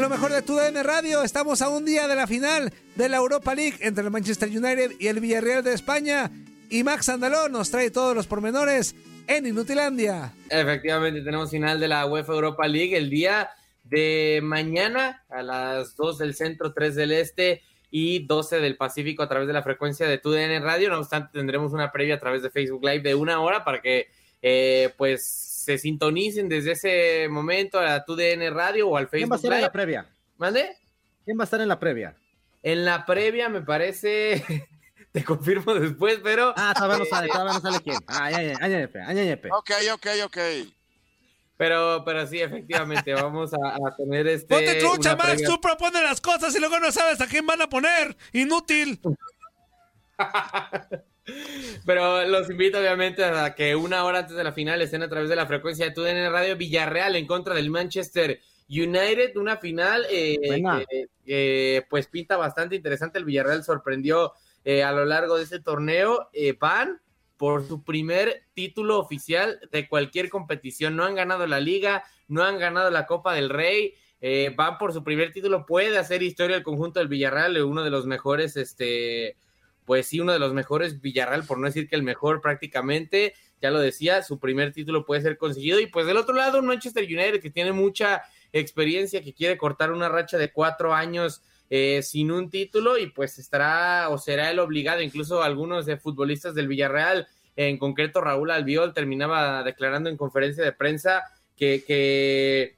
lo mejor de tu Radio. Estamos a un día de la final de la Europa League entre el Manchester United y el Villarreal de España. Y Max Andalón nos trae todos los pormenores en Inutilandia. Efectivamente, tenemos final de la UEFA Europa League el día de mañana a las 2 del centro, 3 del este y 12 del Pacífico a través de la frecuencia de TUDN Radio. No obstante, tendremos una previa a través de Facebook Live de una hora para que eh, pues se sintonicen desde ese momento a TUDN Radio o al Facebook ¿Quién va a estar Live. en la previa? ¿Mande? ¿Quién va a estar en la previa? En la previa me parece, te confirmo después, pero Ah, todavía no sale, todavía no sale quién. Ah, ya, ya, ya, ya, ya, ya, ya. Ok, ok, ok. pero, pero sí, efectivamente, vamos a, a tener este. Ponte trucha, Max. previa- Tú propones las cosas y luego no sabes a quién van a poner. Inútil. Pero los invito obviamente a que una hora antes de la final estén a través de la frecuencia de TUDN Radio Villarreal en contra del Manchester United, una final eh, que que, pues pinta bastante interesante. El Villarreal sorprendió eh, a lo largo de este torneo. Eh, van por su primer título oficial de cualquier competición. No han ganado la liga, no han ganado la Copa del Rey. van por su primer título. Puede hacer historia el conjunto del Villarreal, uno de los mejores, este, pues sí, uno de los mejores Villarreal, por no decir que el mejor prácticamente. Ya lo decía, su primer título puede ser conseguido. Y pues del otro lado, Manchester United que tiene mucha experiencia, que quiere cortar una racha de cuatro años eh, sin un título y pues estará o será el obligado, incluso algunos de futbolistas del Villarreal, en concreto Raúl Albiol, terminaba declarando en conferencia de prensa que, que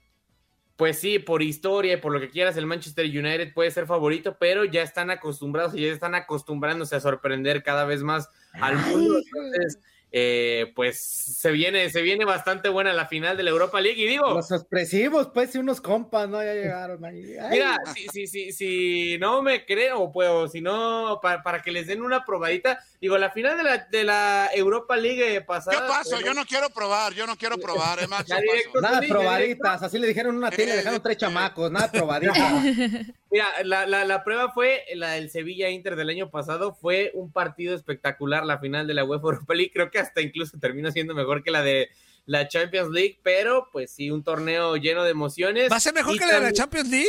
pues sí, por historia y por lo que quieras, el Manchester United puede ser favorito, pero ya están acostumbrados y ya están acostumbrándose a sorprender cada vez más al mundo. Entonces, eh, pues se viene, se viene bastante buena la final de la Europa League. Y digo, Los expresivos, pues, y unos compas, ¿no? Ya llegaron ahí. Ay, Mira, si, si, si, si no me creo, pues, si no, para, para que les den una probadita, digo, la final de la, de la Europa League pasada. Yo paso, pues, yo no quiero probar, yo no quiero probar, eh, paso. Nada probaditas, así le dijeron en una tele, Eh, dejaron tres eh, chamacos, nada probaditas. Mira, la, la, la prueba fue la del Sevilla Inter del año pasado, fue un partido espectacular la final de la UEFA Europa League, creo que hasta incluso terminó siendo mejor que la de la Champions League, pero pues sí, un torneo lleno de emociones. ¿Va a ser mejor Y que la de la Champions League?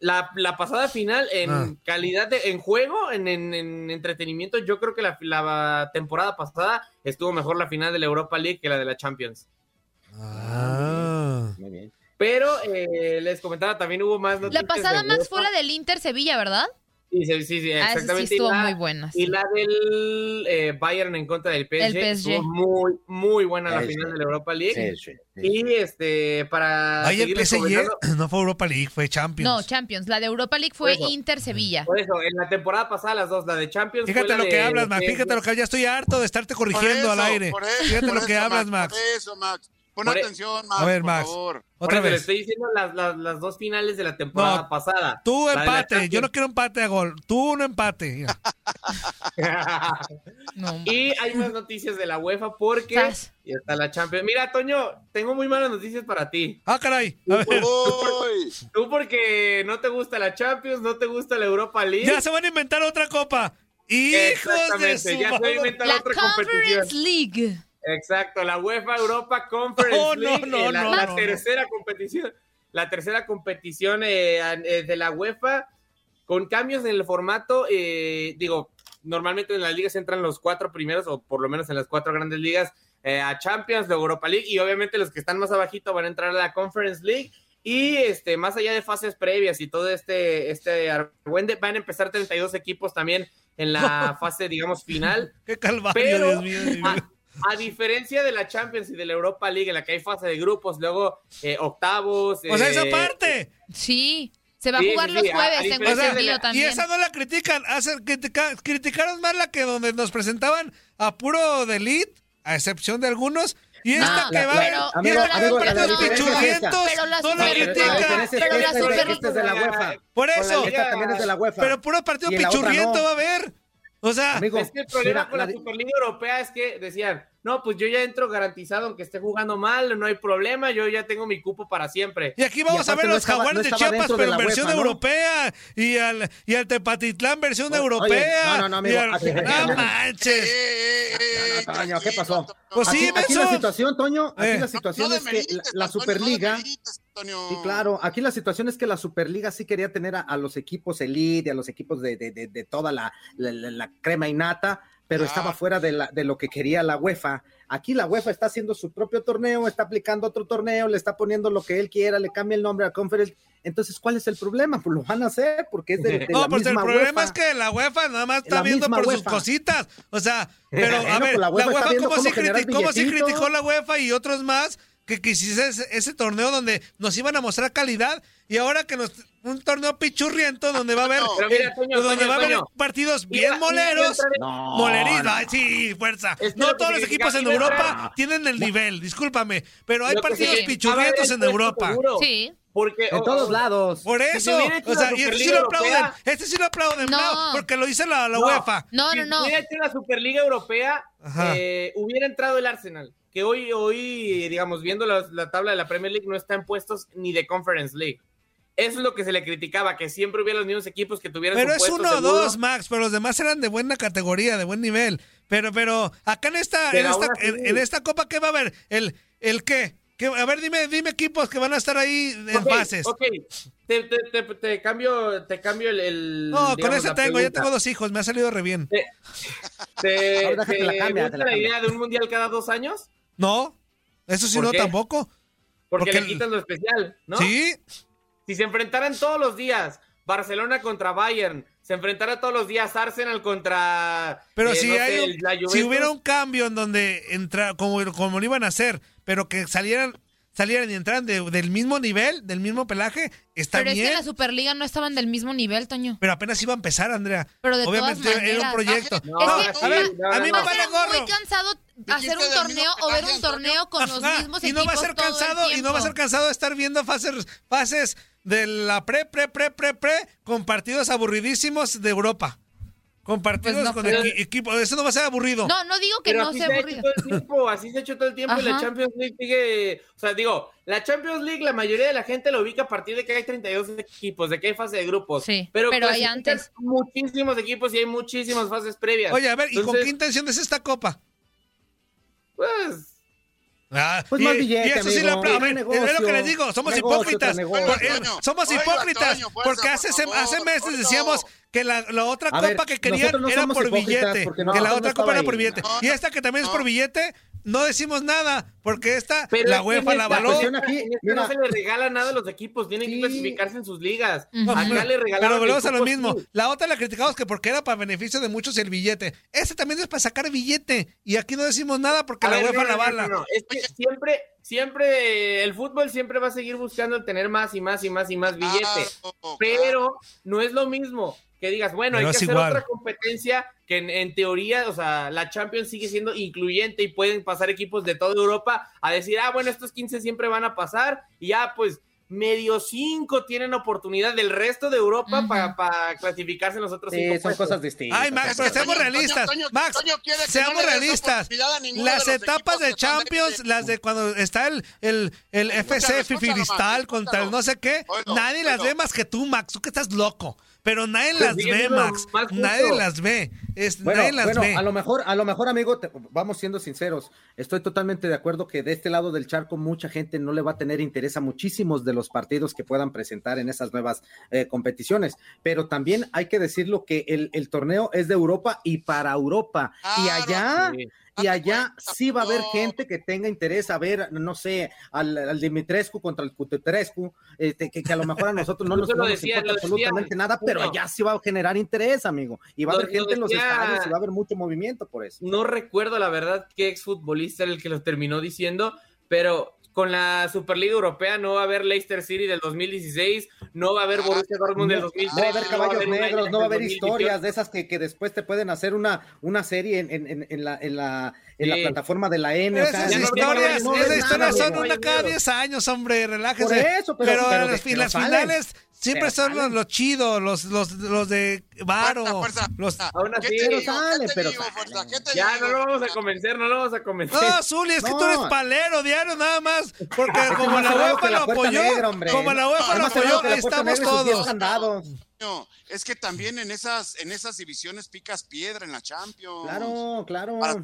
La, la pasada final en Ah. calidad de en juego, en, en- en entretenimiento, yo creo que la, la temporada pasada estuvo mejor la final de la Europa League que la de la Champions. Ah. Muy bien. Pero eh, les comentaba, también hubo más La noticias pasada de más fue la del Inter Sevilla, ¿verdad? Sí, sí, sí, sí, Ah, sí exactamente. estuvo y la, muy buena. y sí. la del eh, Bayern en contra del PSG, El PSG. estuvo muy, muy buena la Sí, final sí. de la Europa League. Sí, sí, sí. Y este, para Ay, el PSG no fue Europa League, fue Champions. No, Champions. La de Europa League fue Por eso. Inter Sevilla. Por eso, en la temporada pasada las dos, la de Champions. fue Fíjate la lo que de hablas, Max. Fíjate lo que ya estoy harto de estarte Por corrigiendo al aire. por eso, Fíjate por lo que eso, hablas, Max. Por eso, Max. Pon Por e- atención, Max, A ver, por Max. favor. Por Otra le vez. estoy diciendo las, las, las dos finales de la temporada No, pasada. Tú empate. Yo no quiero empate a gol. Tú no empate. No, y hay más noticias de la UEFA porque Sas. y está la Champions. Mira, Toño, tengo muy malas noticias para ti. Ah, caray. A ver. Tú porque no te gusta la Champions, no te gusta la Europa League. Ya se van a inventar otra copa. Hijos de Exactamente, su ya se madre. inventa La otra competición. Conference League. Exacto, la UEFA Europa Conference Oh, no, League, no, eh, la, no, la no, no. tercera competición, la tercera competición eh, eh, de la UEFA con cambios en el formato, eh, digo, normalmente en las ligas entran los cuatro primeros o por lo menos en las cuatro grandes ligas eh, a Champions, de Europa League y obviamente los que están más abajito van a entrar a la Conference League y este más allá de fases previas y todo este este argüende, van a empezar 32 equipos también en la fase digamos final Qué calvario, Pero- Dios mío. Dios mío. A, diferencia de la Champions y de la Europa League, en la que hay fase de grupos, luego eh, octavos. O sea, eh, esa parte. Sí. Se va a jugar sí, los sí, a- a jueves. Tengo diferencia de entendido la- Y esa no la critican. Hace- critica- criticaron más la que donde nos presentaban a puro de elite, a excepción de algunos. Y esta No, que va pero- a Amigo, ver. Y amigo, esta- es esta. pichurrientos Pero la no la critican. Pero la esta, super- esta es de la UEFA. Por eso. liga- Esta también es de la UEFA. Pero puro partido pichurriento no. va a haber. O sea, Amigo, Es que el problema mira, con la la, Superliga Europea es que decían, no, pues yo ya entro garantizado aunque esté jugando mal, no hay problema, yo ya tengo mi cupo para siempre. y aquí vamos Y a ver no los estaba- jaguares no de estaba Chiapas, pero en versión UEFA, ¿no? europea. Y al, y al Tepatitlán, versión europea. no, no, no, amigo, al- aquí- aquí- no aquí- eh, manches. eh, eh, No, no, Toño, ¿qué pasó? Pues sí, aquí, aquí la situación, Toño, aquí Eh. la situación No es que la, la Toño, no Superliga. Sí, claro. Aquí la situación es que la Superliga sí quería tener a, a los equipos elite, y a los equipos de, de- de- de toda la, la- la- la crema y nata, pero Ah. estaba fuera de, la- de lo que quería la UEFA. Aquí la UEFA está haciendo su propio torneo, está aplicando otro torneo, le está poniendo lo que él quiera, le cambia el nombre a Conference. Entonces, ¿cuál es el problema? Pues lo van a hacer porque es de, de No, la pues el misma problema UEFA. es que la UEFA nada más está La viendo por sus UEFA. cositas. O sea, pero a ver, pues la la UEFA UEFA, está viendo ¿cómo, cómo criti- billetito. criticó la UEFA y otros más que quisiese ese, ese torneo donde nos iban a mostrar calidad y ahora que nos un torneo pichurriento donde va a haber mira, eh, Toño, donde Toño, va a haber Toño. partidos bien moleros. No, Molerismo, no. ay, sí, fuerza. Es que no lo todos los equipos en Europa entrar- tienen el nivel, discúlpame, pero hay partidos pichurrientos era en Europa. seguro. Sí. Porque todos o- lados. Por Si eso, o sea, y este sí lo aplauden, Europea- este sí lo aplauden, No. porque lo dice la, la No. UEFA. No, si no, no. hubiera hecho la Superliga Europea, eh, hubiera entrado el Arsenal. Que hoy, hoy digamos, viendo la, la tabla de la Premier League, no está en puestos ni de Conference League. Eso es lo que se le criticaba, que siempre hubiera los mismos equipos que tuvieran Pero su es uno o dos, Max, pero los demás eran de buena categoría, de buen nivel. Pero, pero, acá en esta, en esta, en, en esta copa, ¿qué va a haber? ¿El, el qué? ¿Qué? A ver, dime, dime equipos que van a estar ahí en Ok, fases. Ok, te, te- te- te cambio, te cambio el... el, No, con ese tengo, ya tengo dos hijos, me ha salido re bien. ¿Te, Ahora te la cambia, gusta te la la cambia. idea de un mundial cada dos años? No, eso sí ¿Por no qué? tampoco. Porque, Porque le quitas lo especial, ¿no? Sí, Si se enfrentaran todos los días Barcelona contra Bayern, se enfrentara todos los días Arsenal contra... pero eh, si no hay sé, si hubiera un cambio en donde entra, como, como lo iban a hacer, pero que salieran, salieran y entraran de- del mismo nivel, del mismo pelaje, está Pero es que bien. en la Superliga no estaban del mismo nivel, Toño. Pero apenas iba a empezar, Andrea. Pero de Obviamente todas era un maneras. proyecto. No, Es No, que a ver, no, a mí me vale gorro. muy cansado hacer un torneo o ver pelaje, un torneo con los mismos y equipos no va a ser cansado y no va a ser cansado de estar viendo fases fases de la pre pre pre pre pre con partidos aburridísimos de Europa. Con partidos Pues no con equi- equipo, eso no va a ser aburrido. No, no digo que Pero no sea se aburrido. todo el tiempo, así se ha hecho todo el tiempo y la. Champions League sigue, o sea, digo, la Champions League la mayoría de la gente lo ubica a partir de que hay 32 equipos, de que hay fase de grupos. Sí, pero, pero hay antes. muchísimos equipos y hay muchísimas fases previas. Oye, a ver, ¿y con Entonces, qué intención es esta copa? Pues Ah, Pues y, más billete, y eso sí amigo. lo aplaudo. A ver, Negocio, es lo que les digo, somos negocio hipócritas. Por- eh, somos oiga, hipócritas Toño, fuerza, porque hace, por hace meses decíamos que la, la otra A copa ver, que querían no era por billete. porque que la no otra copa era ahí. por billete. No, y no, esta que también es no. por billete, no decimos nada. Porque esta, Pero la UEFA la aquí, mira. no se le regala nada a los equipos, tienen Sí. que clasificarse en sus ligas. Acá Pero- le regalaron Pero volvemos a lo mismo. sí. La otra la criticamos que porque era para beneficio de muchos el billete. Este también es para sacar billete. Y aquí no decimos nada porque A la ver, UEFA no, la avala. no, no. Es que siempre, siempre, el fútbol siempre va a seguir buscando tener más y más y más y más billete. Claro, Pero no es lo mismo que digas, bueno, Pero hay que hacer igual. otra competencia que en, en teoría, o sea, la Champions sigue siendo incluyente y pueden pasar equipos de toda Europa a decir, ah, bueno, estos 15 siempre van a pasar y ya, pues, medio 5 tienen oportunidad del resto de Europa para clasificarse en los otros Sí, 5 son cosas distintas. Ay, Max, pero seamos realistas. Toño, Max, Toño quiere que seamos no realistas. Las de etapas de Champions, de- las de cuando está el, el, el FC Max, contra el no sé qué, nadie las ve más que tú, Max. Tú que estás loco. Pero nadie Pues las ve, Max. Nadie las ve. Es, Bueno, nadie las bueno, ve. a lo mejor, a lo mejor, amigo, te- vamos siendo sinceros. Estoy totalmente de acuerdo que de este lado del charco mucha gente no le va a tener interés a muchísimos de los partidos que puedan presentar en esas nuevas eh, competiciones. Pero también hay que decirlo que el, el torneo es de Europa y para Europa. y allá, sí. Y allá sí va a haber gente que tenga interés a ver, no sé, al, al Dimitrescu contra el Cutetrescu, este, que, que a lo mejor a nosotros no nos, lo no nos decía- importa lo decía absolutamente nada, pero allá sí va a generar interés, amigo. Y va a Lo- haber lo gente en los estadios y va a haber mucho movimiento por eso. No recuerdo la verdad qué exfutbolista era el que lo terminó diciendo, pero con la Superliga Europea no va a haber Leicester City del 2016, no va a haber Borussia Dortmund del No, 2003. no va a haber caballos un negros, Ajax no va a haber 2018. historias de esas que, que después te pueden hacer una, una serie en, en, en, en la, en, la, en la Sí. plataforma de la N. o sea, Esas ya no historias, no, no, esas no, historias no, son no, una no, cada no. 10 años, hombre, relájese. Por eso, pero- pero, pero las, que- las pero finales siempre Pero son los, chidos, los, los, los de Varo. Fuerza, fuerza. Los... Aún así- ¿Qué te Pero digo? sale, ¿Qué te pero Ya digo? no lo vamos a convencer, no lo vamos a convencer. No, Zuli, es que tú No. eres palero diario nada más. Porque como la UEFA lo apoyó, negra, hombre. como la UEFA Es lo apoyó, ahí estamos todos. Antonio, es que también en esas, en esas divisiones picas piedra en la Champions. Claro, claro. Para.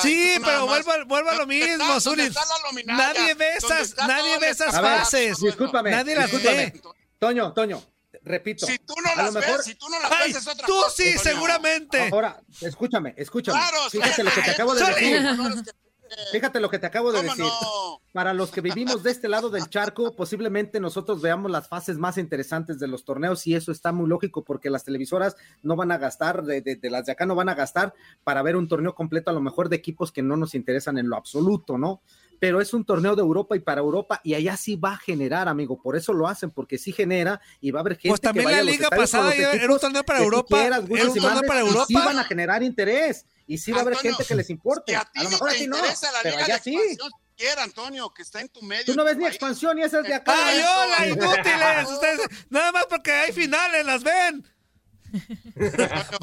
Sí, pero más- vuelvo, vuelvo a lo ¿Dónde está- mismo, Zuli. Nadie ve ¿Dónde esas, nadie ve esas fases. Discúlpame, Nadie las ve. Toño, Toño, repito. Si tú no a lo las mejor- ves, si tú no las Ay, ves es otra tú cosa, sí, Antonio. seguramente. Ahora, escúchame, escúchame. Claro, Fíjate lo que te sí, acabo de decir. Fíjate lo que te acabo de ¿Cómo decir. no? Para los que vivimos de este lado del charco, posiblemente nosotros veamos las fases más interesantes de los torneos y eso está muy lógico porque las televisoras no van a gastar, de, de- de las de acá no van a gastar para ver un torneo completo a lo mejor de equipos que no nos interesan en lo absoluto, ¿no? Pero es un torneo de Europa y para Europa y allá sí va a generar, amigo, por eso lo hacen, porque sí genera y va a haber gente Pues también que vaya la liga pasada era un torneo para Europa, quieras, era un torneo para y sí Europa. van a generar interés y sí va a haber gente que les importe. A A, lo mejor no, pero allá sí. Antonio, que está en tu medio. Tú no ves ni expansión y esa es de acá. ¡Ay, hola, inútiles! Ustedes, nada más porque hay finales, las ven.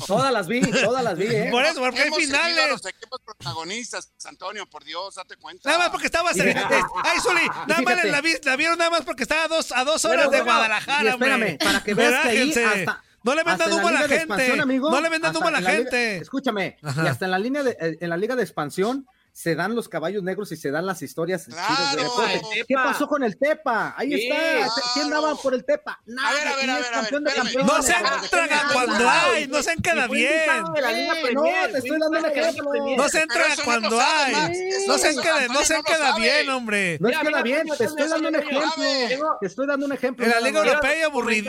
Todas las vi, todas las vi, ¿eh? Por eso, porque hay finales. los equipos protagonistas, Antonio, por Dios, date cuenta. Nada más porque estabas en. Ay, Zuli, nada más la, vi- la vieron nada más porque estaba a dos, a dos horas de Guadalajara, y espérame, hombre. para que veas que ahí hasta- No le vendan en humo a la gente. amigo, no le vendan humo a la liga- gente. escúchame, Ajá. y hasta en la línea de, en la liga de expansión se dan los caballos negros y se dan las historias de deporte. ¿Qué pasó con el Tepa? Ahí Sí, está. ¿Quién daba por el Tepa? Nadie. ver, a ver, a ver, ver. No sean Nada. cuando hay, no sean queda bien. No, te estoy dando un ejemplo. No se entra cuando hay. No se queda, no se queda bien, hombre. No es queda bien, te estoy dando un ejemplo. Te estoy dando un ejemplo. En la nada Liga Europea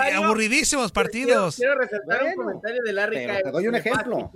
hay aburridísimos partidos. quiero resaltar un comentario de Larry pero Cae- te doy un ejemplo.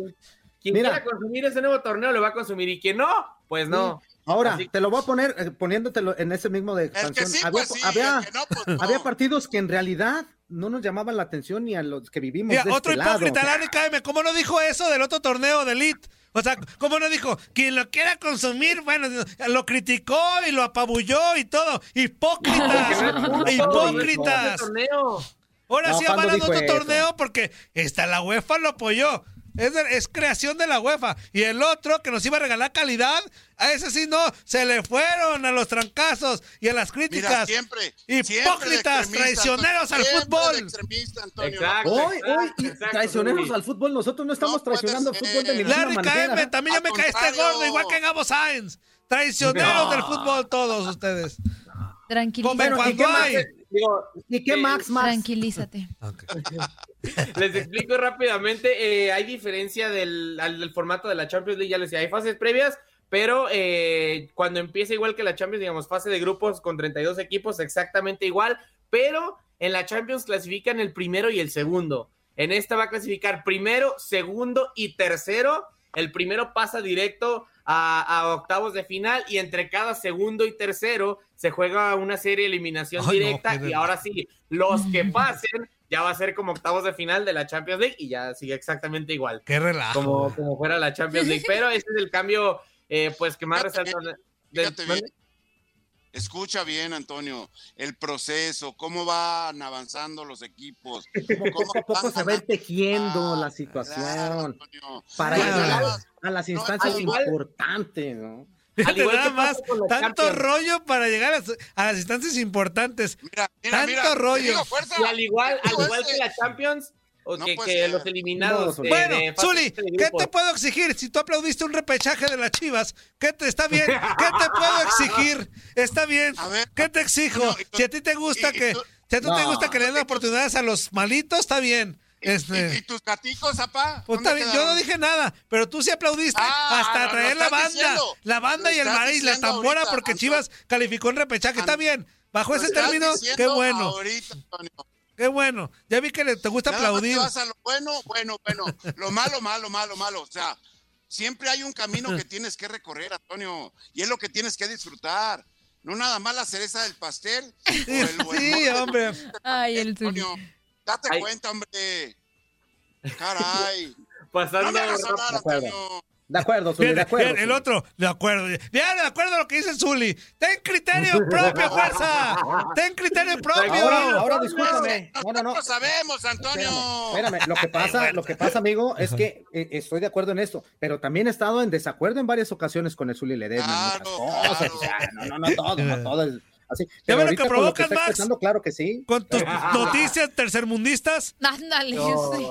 Quien Mira. quiera consumir ese nuevo torneo lo va a consumir y quien no, pues no. Ahora, Así- te lo voy a poner eh, poniéndotelo en ese mismo de expansión. sí, había, pues sí, había- el que no, pues no. había partidos que en realidad no nos llamaban la atención ni a los que vivimos Mira, de otro este lado. hipócrita, Larry Caime, ¿cómo no dijo eso del otro torneo de Elite? O sea, ¿cómo no dijo? Quien lo quiera consumir, bueno, lo criticó y lo apabulló y todo. Hipócritas, hipócritas. torneo. Ahora No, sí ¿cuándo avalan otro eso? torneo porque esta la UEFA lo apoyó. Es, de- es creación de la UEFA. Y el otro que nos iba a regalar calidad, a ese sí no, se le fueron a los trancazos y a las Mira, críticas. siempre. Hipócritas, siempre traicioneros al fútbol. Exacto. Hoy, hoy, Exacto, traicioneros al fútbol. Nosotros no estamos No traicionando al ser. fútbol de ninguna Larry manera. Caime, también ya me caíste gordo, igual que Gabo Sáenz. Traicioneros No. del fútbol todos ustedes. Tranquilízate. Bueno, ¿y qué más? hay. Digo, ¿Y qué eh, Max más? Tranquilízate. Les explico rápidamente, eh, hay diferencia del, al- del formato de la Champions League, ya les decía, hay fases previas, pero eh, cuando empieza igual que la Champions, digamos, fase de grupos con 32 equipos, exactamente igual, pero en la Champions clasifican el primero y el segundo. En esta va a clasificar primero, segundo y tercero. El primero pasa directo a, a octavos de final y entre cada segundo y tercero se juega una serie de eliminación Ay, directa y ahora sí, los que pasen ya va a ser como octavos de final de la Champions League y ya sigue exactamente igual, Qué relajo. como, como fuera la Champions League. Pero ese es el cambio, eh, pues, que más resalta. Escucha bien, Antonio, el proceso, cómo van avanzando los equipos. Como poco a poco se va a tejiendo la Ah, situación claro, para llegar a las instancias igual- importantes, ¿no? Fíjate al igual nada que más, tanto Champions. rollo para llegar a, a las instancias importantes. Mira, mira, Tanto mira, rollo. Y al igual, al igual que la Champions, o No que, que los eliminados No, de, Bueno, de Zuli, ¿qué te puedo exigir? Si tú aplaudiste un repechaje de las Chivas, ¿qué te está bien? ¿Qué te puedo exigir? Está bien. Ver, ¿Qué te exijo? no, y tú- Si a ti te gusta y- y que tú- si a ti te gusta que le den oportunidades a los malitos, está bien. ¿Y, Este, y- y tus gaticos, zapá? pues está ¿Dónde bien, yo no dije nada, pero tú sí aplaudiste Ah, hasta traer la banda, diciendo. la banda y el estás maíz, la tambora ahorita, porque. Chivas calificó en repechaje, está bien. Bajo ese término, qué bueno, ahorita, Antonio. qué bueno. Ya vi que le, te gusta Nada más aplaudir. te vas a lo bueno, bueno, bueno. Lo malo, malo, malo, malo. O sea, siempre hay un camino que tienes que recorrer, Antonio. Y es lo que tienes que disfrutar. No nada más la cereza del pastel. o el- o el Sí, hombre. Ay, el. Antonio, date Ay. cuenta, hombre. Caray. Pasando No hablar, de acuerdo. Antonio. De acuerdo, Zuli, Bien, de acuerdo. bien, el otro, de acuerdo. Bien, de acuerdo a lo que dice Zuli. Ten criterio propio, fuerza. Ten criterio propio. Ahora, ahora discúlpame. No, no, sabemos, Antonio. Espérame, espérame. Lo que pasa, lo que pasa, amigo, es que eh, estoy de acuerdo en esto, pero también he estado en desacuerdo en varias ocasiones con el Zuli Ledesma. Claro, muchas cosas, claro. o sea, no, no, no todo, no todo es Así, ¿Ya ves lo que con provocas, Max? claro que sí. Con tus noticias tercermundistas. Ándale, No. sí.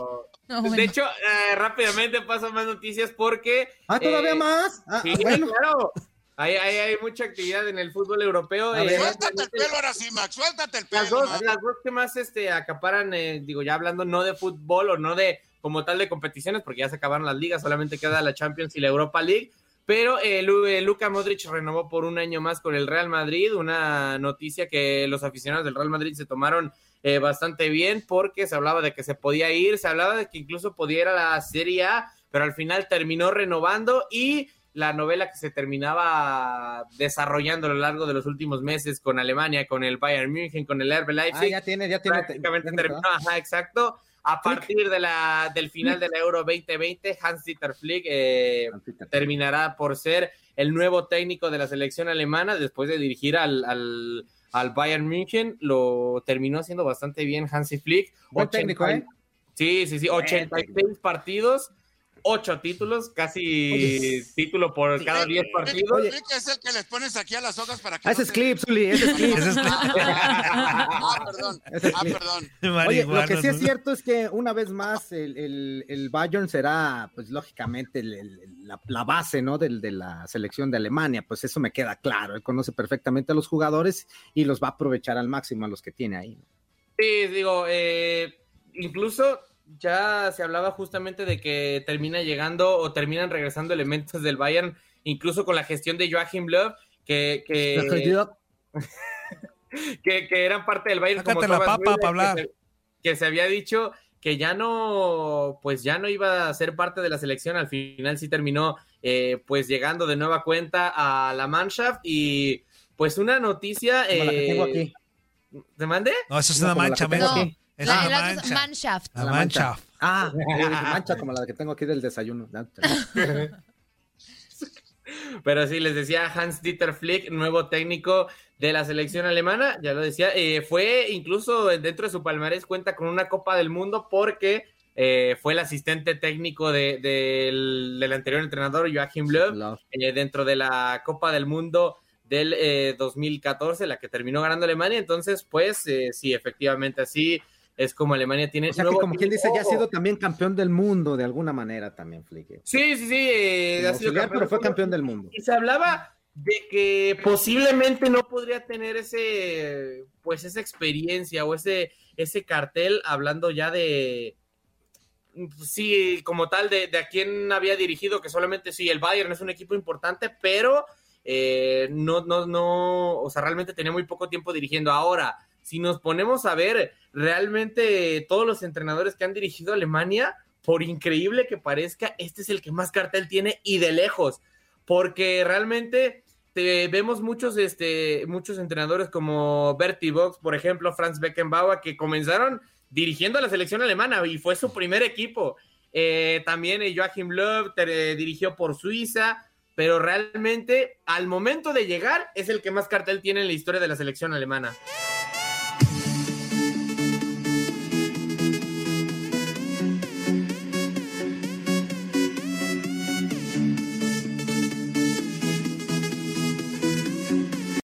No, bueno. De hecho, eh, rápidamente paso más noticias porque. Ah, todavía eh, más. Ah, Sí, bueno. claro. Hay, hay, hay mucha actividad en el fútbol europeo. Eh. Suéltate el pelo ahora sí, Max, suéltate el pelo. las dos, las dos que más este, acaparan, eh, digo, ya hablando no de fútbol o no de como tal de competiciones, porque ya se acabaron las ligas, solamente queda la Champions y la Europa League. Pero eh, eh, Luka Modric renovó por un año más con el Real Madrid, una noticia que los aficionados del Real Madrid se tomaron eh, bastante bien porque se hablaba de que se podía ir, se hablaba de que incluso podía ir a la Serie A, pero al final terminó renovando y la novela que se terminaba desarrollando a lo largo de los últimos meses con Alemania, con el Bayern München, con el RB Ah, Leipzig, ya tiene, ya tiene. prácticamente terminó, ajá, exacto. A partir de la, del final de la Euro 2020, Hans-Dieter Flick eh, terminará por ser el nuevo técnico de la selección alemana después de dirigir al, al, al Bayern München. Lo terminó haciendo bastante bien Hansi Flick. Buen técnico, ¿eh? Sí, sí, sí, 86 partidos, 8 títulos, casi Oye. título por cada 10 partidos. Oye, es el que les pones aquí a las hojas para que. Ah, ese no es clip, Zuli, ese es clip. Ah, perdón. Ah, perdón. Oye, lo que sí es cierto es que una vez más el, el, el Bayern será, pues lógicamente, el- el- la, la base, ¿no? Del, de la selección de Alemania, pues eso me queda claro. Él conoce perfectamente a los jugadores y los va a aprovechar al máximo a los que tiene ahí. ¿no? Sí, digo, eh, incluso ya se hablaba justamente de que termina llegando o terminan regresando elementos del Bayern, incluso con la gestión de Joachim Löw, que, que, que, que eran parte del Bayern Sácate como la papa Müller, pa' hablar. Que, se, que se había dicho que ya no, pues ya no iba a ser parte de la selección, al final sí terminó eh, pues llegando de nueva cuenta a la Mannschaft y pues una noticia... Como la que tengo eh, aquí. ¿Te mandé? No, eso es No, una mancha, que tengo menso. aquí. Es La, mancha. Manshaft. La mancha. Ah, yo dije mancha como la que tengo aquí del desayuno. Pero sí, les decía Hans Dieter Flick, nuevo técnico de la selección alemana, ya lo decía, eh, fue incluso dentro de su palmarés cuenta con una Copa del Mundo porque eh, fue el asistente técnico de- del, del anterior entrenador Joachim Löw eh, dentro de la Copa del Mundo del eh, 2014, la que terminó ganando Alemania. Entonces, pues eh, sí, efectivamente así es como Alemania tiene O sea que como quien dice, ya ha sido también campeón del mundo de alguna manera también, Flick. Sí, sí, sí, eh, ha sido auxiliar, pero fue campeón del mundo. Y se hablaba de que posiblemente no podría tener ese, pues esa experiencia o ese, ese cartel, hablando ya de, sí, como tal, de, de a quién había dirigido, que solamente sí, el Bayern es un equipo importante, pero eh, no, no, no, o sea, realmente tenía muy poco tiempo dirigiendo. Ahora, si nos ponemos a ver realmente todos los entrenadores que han dirigido Alemania, por increíble que parezca, este es el que más cartel tiene y de lejos, porque realmente te- vemos muchos, este, muchos entrenadores como Bertie Box, por ejemplo, Franz Beckenbauer, que comenzaron dirigiendo a la selección alemana y fue su primer equipo. Eh, también eh, Joachim Löw te- dirigió por Suiza, pero realmente al momento de llegar es el que más cartel tiene en la historia de la selección alemana.